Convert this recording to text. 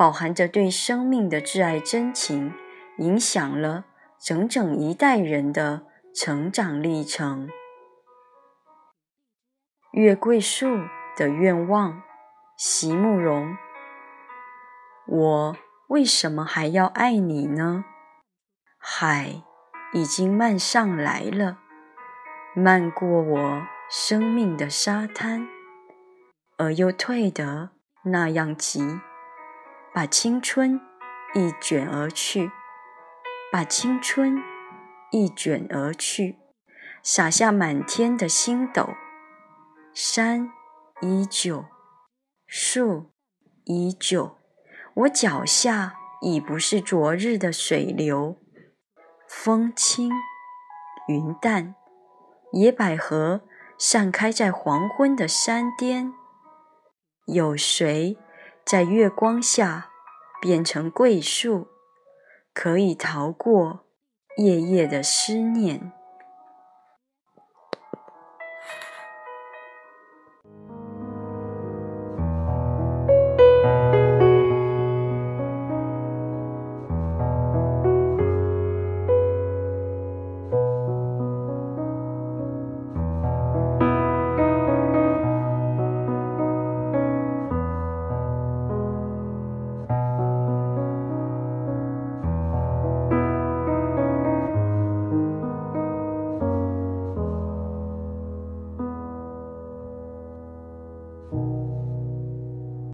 饱含着对生命的挚爱真情，影响了。整整一代人的成长历程。月桂树的愿望，席慕容。我为什么还要爱你呢？海已经漫上来了，漫过我生命的沙滩，而又退得那样急，把青春一卷而去。把青春一卷而去，洒下满天的星斗。山依旧，树依旧，我脚下已不是昨日的水流。风轻云淡，野百合散开在黄昏的山巅。有谁在月光下变成桂树？可以逃过夜夜的思念。